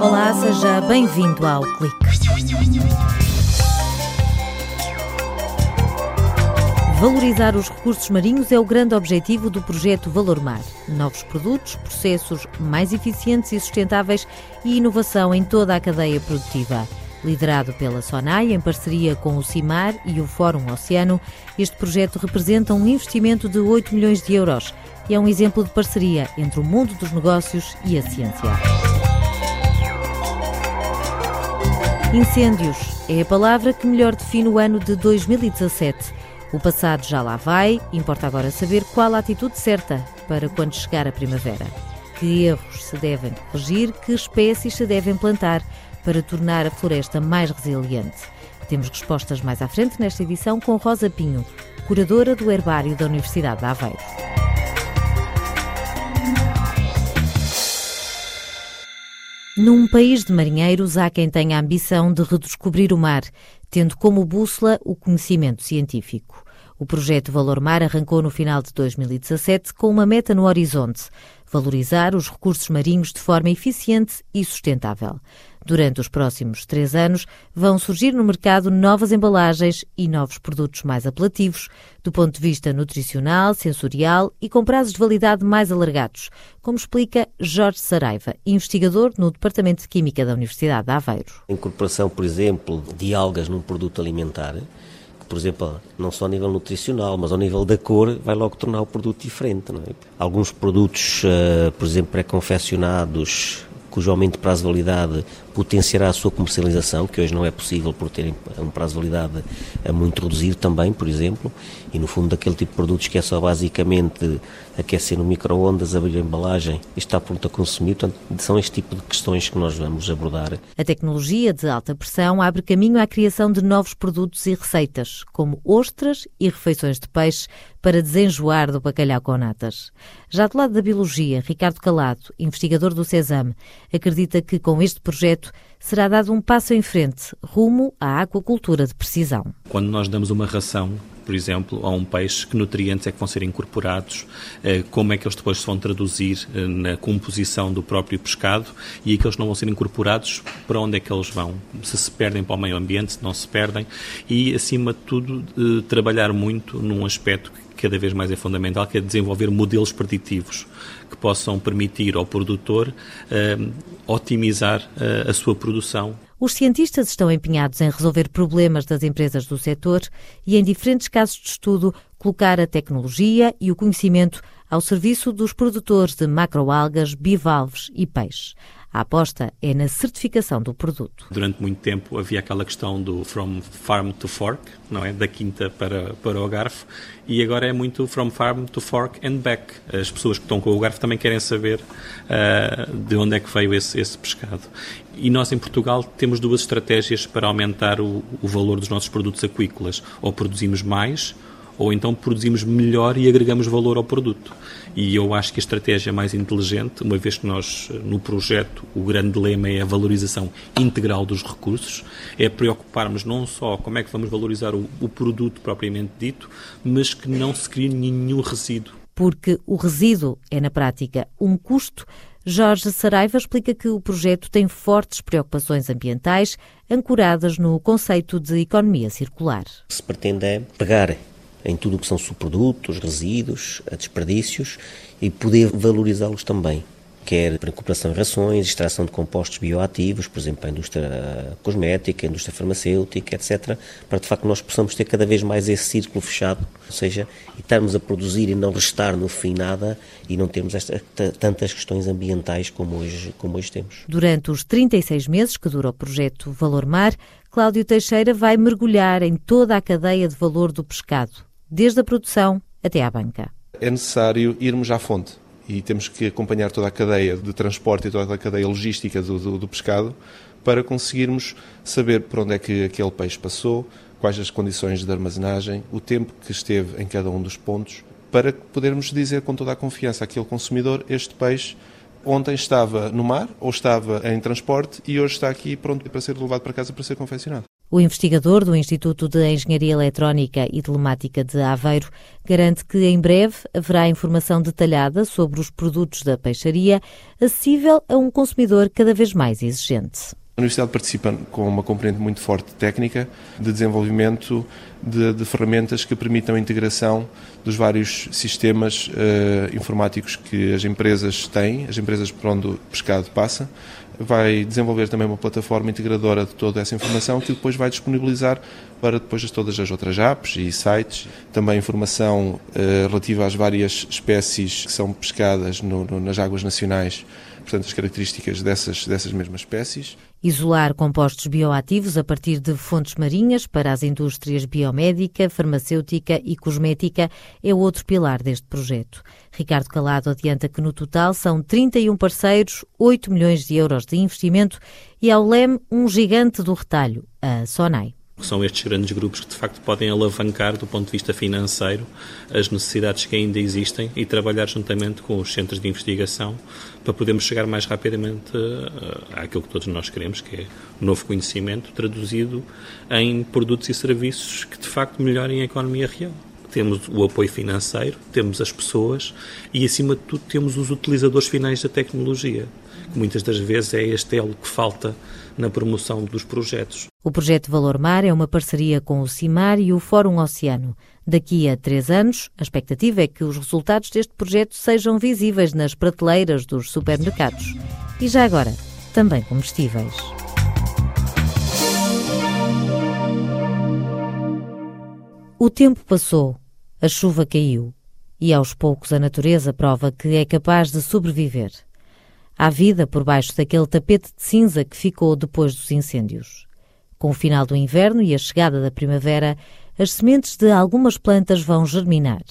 Olá, seja bem-vindo ao Clique. Valorizar os recursos marinhos é o grande objetivo do projeto Valor Mar. Novos produtos, processos mais eficientes e sustentáveis e inovação em toda a cadeia produtiva. Liderado pela SONAI, em parceria com o CIMAR e o Fórum Oceano, este projeto representa um investimento de 8 milhões de euros e é um exemplo de parceria entre o mundo dos negócios e a ciência. Incêndios é a palavra que melhor define o ano de 2017. O passado já lá vai, importa agora saber qual a atitude certa para quando chegar a primavera. Que erros se devem corrigir, que espécies se devem plantar para tornar a floresta mais resiliente. Temos respostas mais à frente nesta edição com Rosa Pinho, curadora do Herbário da Universidade de Aveiro. Num país de marinheiros, há quem tenha a ambição de redescobrir o mar, tendo como bússola o conhecimento científico. O projeto Valor Mar arrancou no final de 2017 com uma meta no horizonte: valorizar os recursos marinhos de forma eficiente e sustentável. Durante os próximos três anos, vão surgir no mercado novas embalagens e novos produtos mais apelativos, do ponto de vista nutricional, sensorial e com prazos de validade mais alargados, como explica Jorge Saraiva, investigador no Departamento de Química da Universidade de Aveiro. A incorporação, por exemplo, de algas num produto alimentar por exemplo, não só a nível nutricional, mas ao nível da cor, vai logo tornar o produto diferente. É? Alguns produtos, uh, por exemplo, pré-confeccionados, cujo aumento de prazo de validade potenciará a sua comercialização, que hoje não é possível por terem um prazo de validade muito reduzido também, por exemplo, e no fundo daquele tipo de produtos que é só basicamente aquecer no micro-ondas, abrir a embalagem e está pronto a consumir. Portanto, são este tipo de questões que nós vamos abordar. A tecnologia de alta pressão abre caminho à criação de novos produtos e receitas, como ostras e refeições de peixe, para desenjoar do bacalhau com natas. Já do lado da biologia, Ricardo Calado, investigador do CESAM, acredita que com este projeto será dado um passo em frente rumo à aquacultura de precisão. Quando nós damos uma ração por exemplo, a um peixe, que nutrientes é que vão ser incorporados, eh, como é que eles depois se vão traduzir eh, na composição do próprio pescado e aqueles que não vão ser incorporados, para onde é que eles vão? Se se perdem para o meio ambiente, se não se perdem e, acima de tudo, trabalhar muito num aspecto que cada vez mais é fundamental, que é desenvolver modelos preditivos que possam permitir ao produtor uh, otimizar uh, a sua produção os cientistas estão empenhados em resolver problemas das empresas do setor e, em diferentes casos de estudo, colocar a tecnologia e o conhecimento ao serviço dos produtores de macroalgas, bivalves e peixe. A aposta é na certificação do produto. Durante muito tempo havia aquela questão do from farm to fork, não é? Da quinta para, para o garfo, e agora é muito from farm to fork and back. As pessoas que estão com o garfo também querem saber uh, de onde é que veio esse, esse pescado. E nós em Portugal temos duas estratégias para aumentar o, o valor dos nossos produtos aquícolas. Ou produzimos mais, ou então produzimos melhor e agregamos valor ao produto. E eu acho que a estratégia mais inteligente, uma vez que nós, no projeto, o grande lema é a valorização integral dos recursos, é preocuparmos não só como é que vamos valorizar o, o produto propriamente dito, mas que não se crie nenhum resíduo. Porque o resíduo é, na prática, um custo Jorge Saraiva explica que o projeto tem fortes preocupações ambientais ancoradas no conceito de economia circular. O que se pretende é pegar em tudo o que são subprodutos, resíduos, desperdícios e poder valorizá-los também quer recuperação de rações, extração de compostos bioativos, por exemplo, a indústria cosmética, a indústria farmacêutica, etc., para de facto nós possamos ter cada vez mais esse círculo fechado, ou seja, estarmos a produzir e não restar no fim nada e não termos esta, tantas questões ambientais como hoje, como hoje temos. Durante os 36 meses que dura o projeto Valor Mar, Cláudio Teixeira vai mergulhar em toda a cadeia de valor do pescado desde a produção até à banca. É necessário irmos à fonte e temos que acompanhar toda a cadeia de transporte e toda a cadeia logística do, do, do pescado para conseguirmos saber por onde é que aquele peixe passou, quais as condições de armazenagem, o tempo que esteve em cada um dos pontos, para podermos dizer com toda a confiança àquele consumidor: este peixe ontem estava no mar ou estava em transporte e hoje está aqui pronto para ser levado para casa para ser confeccionado. O investigador do Instituto de Engenharia Eletrónica e Telemática de Aveiro garante que em breve haverá informação detalhada sobre os produtos da peixaria, acessível a um consumidor cada vez mais exigente. A Universidade participa com uma componente muito forte técnica de desenvolvimento de, de ferramentas que permitam a integração dos vários sistemas uh, informáticos que as empresas têm, as empresas por onde o pescado passa. Vai desenvolver também uma plataforma integradora de toda essa informação que depois vai disponibilizar para depois todas as outras apps e sites. Também informação uh, relativa às várias espécies que são pescadas no, no, nas águas nacionais portanto, as características dessas, dessas mesmas espécies. Isolar compostos bioativos a partir de fontes marinhas para as indústrias biomédica, farmacêutica e cosmética é outro pilar deste projeto. Ricardo Calado adianta que no total são 31 parceiros, 8 milhões de euros de investimento e ao LEM um gigante do retalho, a Sonai. São estes grandes grupos que de facto podem alavancar do ponto de vista financeiro as necessidades que ainda existem e trabalhar juntamente com os centros de investigação para podermos chegar mais rapidamente eh, àquilo que todos nós queremos, que é novo conhecimento traduzido em produtos e serviços que de facto melhorem a economia real. Temos o apoio financeiro, temos as pessoas e, acima de tudo, temos os utilizadores finais da tecnologia, que muitas das vezes é este elo que falta na promoção dos projetos. O projeto Valor Mar é uma parceria com o CIMAR e o Fórum Oceano. Daqui a três anos, a expectativa é que os resultados deste projeto sejam visíveis nas prateleiras dos supermercados. E já agora, também comestíveis. O tempo passou a chuva caiu e aos poucos a natureza prova que é capaz de sobreviver. Há vida por baixo daquele tapete de cinza que ficou depois dos incêndios. Com o final do inverno e a chegada da primavera, as sementes de algumas plantas vão germinar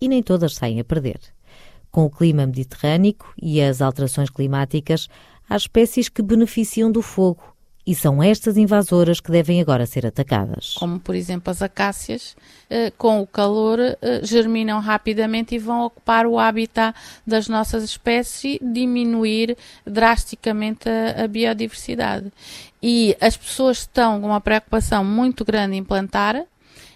e nem todas saem a perder. Com o clima mediterrâneo e as alterações climáticas, há espécies que beneficiam do fogo e são estas invasoras que devem agora ser atacadas. Como, por exemplo, as acácias, eh, com o calor, eh, germinam rapidamente e vão ocupar o habitat das nossas espécies, diminuir drasticamente a biodiversidade. E as pessoas estão com uma preocupação muito grande em plantar,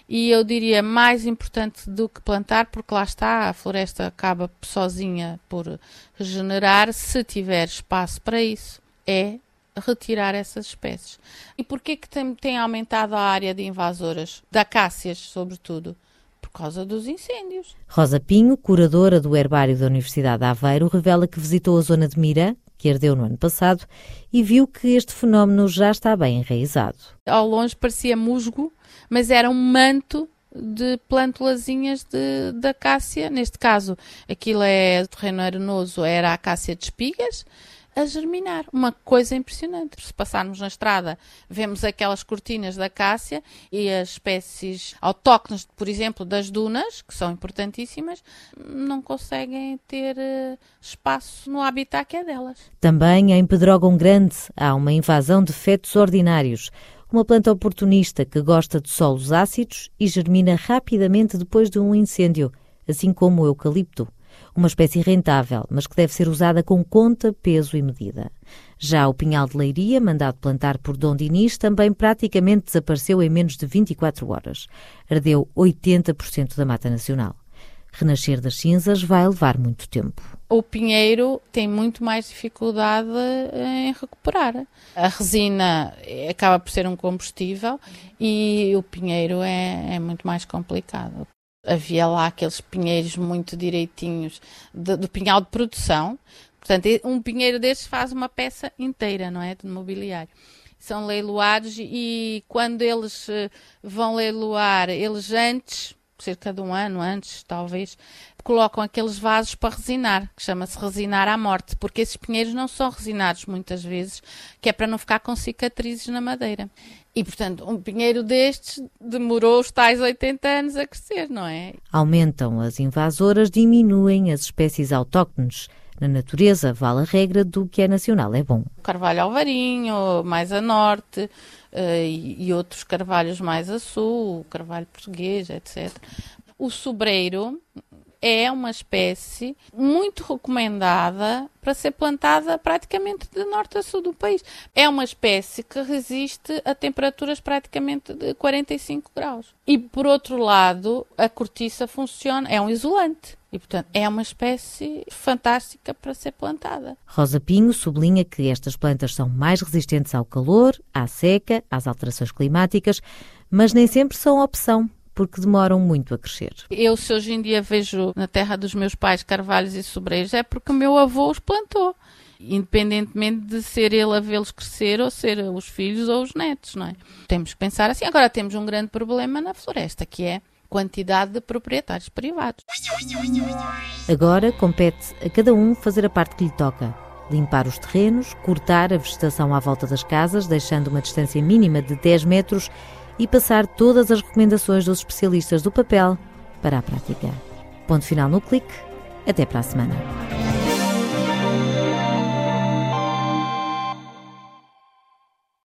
e eu diria mais importante do que plantar, porque lá está, a floresta acaba sozinha por regenerar, se tiver espaço para isso, é retirar essas espécies. E porquê que tem, tem aumentado a área de invasoras, da cássias, sobretudo? Por causa dos incêndios. Rosa Pinho, curadora do Herbário da Universidade de Aveiro, revela que visitou a zona de Mira, que ardeu no ano passado, e viu que este fenómeno já está bem enraizado. Ao longe parecia musgo, mas era um manto de plantulazinhas de, da acácia. Neste caso, aquilo é terreno arenoso, era a acácia de espigas a germinar. Uma coisa impressionante. Se passarmos na estrada, vemos aquelas cortinas da cássia e as espécies autóctones, por exemplo, das dunas, que são importantíssimas, não conseguem ter uh, espaço no habitat que é delas. Também em Pedrógão Grande há uma invasão de fetos ordinários uma planta oportunista que gosta de solos ácidos e germina rapidamente depois de um incêndio, assim como o eucalipto uma espécie rentável, mas que deve ser usada com conta, peso e medida. Já o pinhal de leiria, mandado plantar por Dom Dinis, também praticamente desapareceu em menos de 24 horas. Ardeu 80% da mata nacional. Renascer das cinzas vai levar muito tempo. O pinheiro tem muito mais dificuldade em recuperar. A resina acaba por ser um combustível e o pinheiro é, é muito mais complicado havia lá aqueles pinheiros muito direitinhos de, do pinhal de produção. Portanto, um pinheiro destes faz uma peça inteira, não é? De mobiliário. São leiloados e quando eles eh, vão leiloar, eles antes, cerca de um ano antes, talvez, colocam aqueles vasos para resinar, que chama-se resinar à morte, porque esses pinheiros não são resinados muitas vezes, que é para não ficar com cicatrizes na madeira. E, portanto, um pinheiro destes demorou os tais 80 anos a crescer, não é? Aumentam as invasoras, diminuem as espécies autóctones. Na natureza, vale a regra do que é nacional é bom. Carvalho alvarinho, mais a norte, uh, e, outros carvalhos mais a sul, o carvalho português, etc. O sobreiro é uma espécie muito recomendada para ser plantada praticamente de norte a sul do país. É uma espécie que resiste a temperaturas praticamente de 45 graus. E por outro lado, a cortiça funciona, é um isolante. E, portanto, é uma espécie fantástica para ser plantada. Rosa Pinho sublinha que estas plantas são mais resistentes ao calor, à seca, às alterações climáticas, mas nem sempre são opção porque demoram muito a crescer. Eu, se hoje em dia vejo na terra dos meus pais carvalhos e sobreiros, é porque o meu avô os plantou. Independentemente de ser ele a vê-los crescer ou ser os filhos ou os netos, não é? Temos que pensar assim. Agora temos um grande problema na floresta, que é quantidade de proprietários privados. Agora compete a cada um fazer a parte que lhe toca. Limpar os terrenos, cortar a vegetação à volta das casas, deixando uma distância mínima de 10 metros e passar todas as recomendações dos especialistas do papel para a prática. Ponto final no clique. Até para a semana.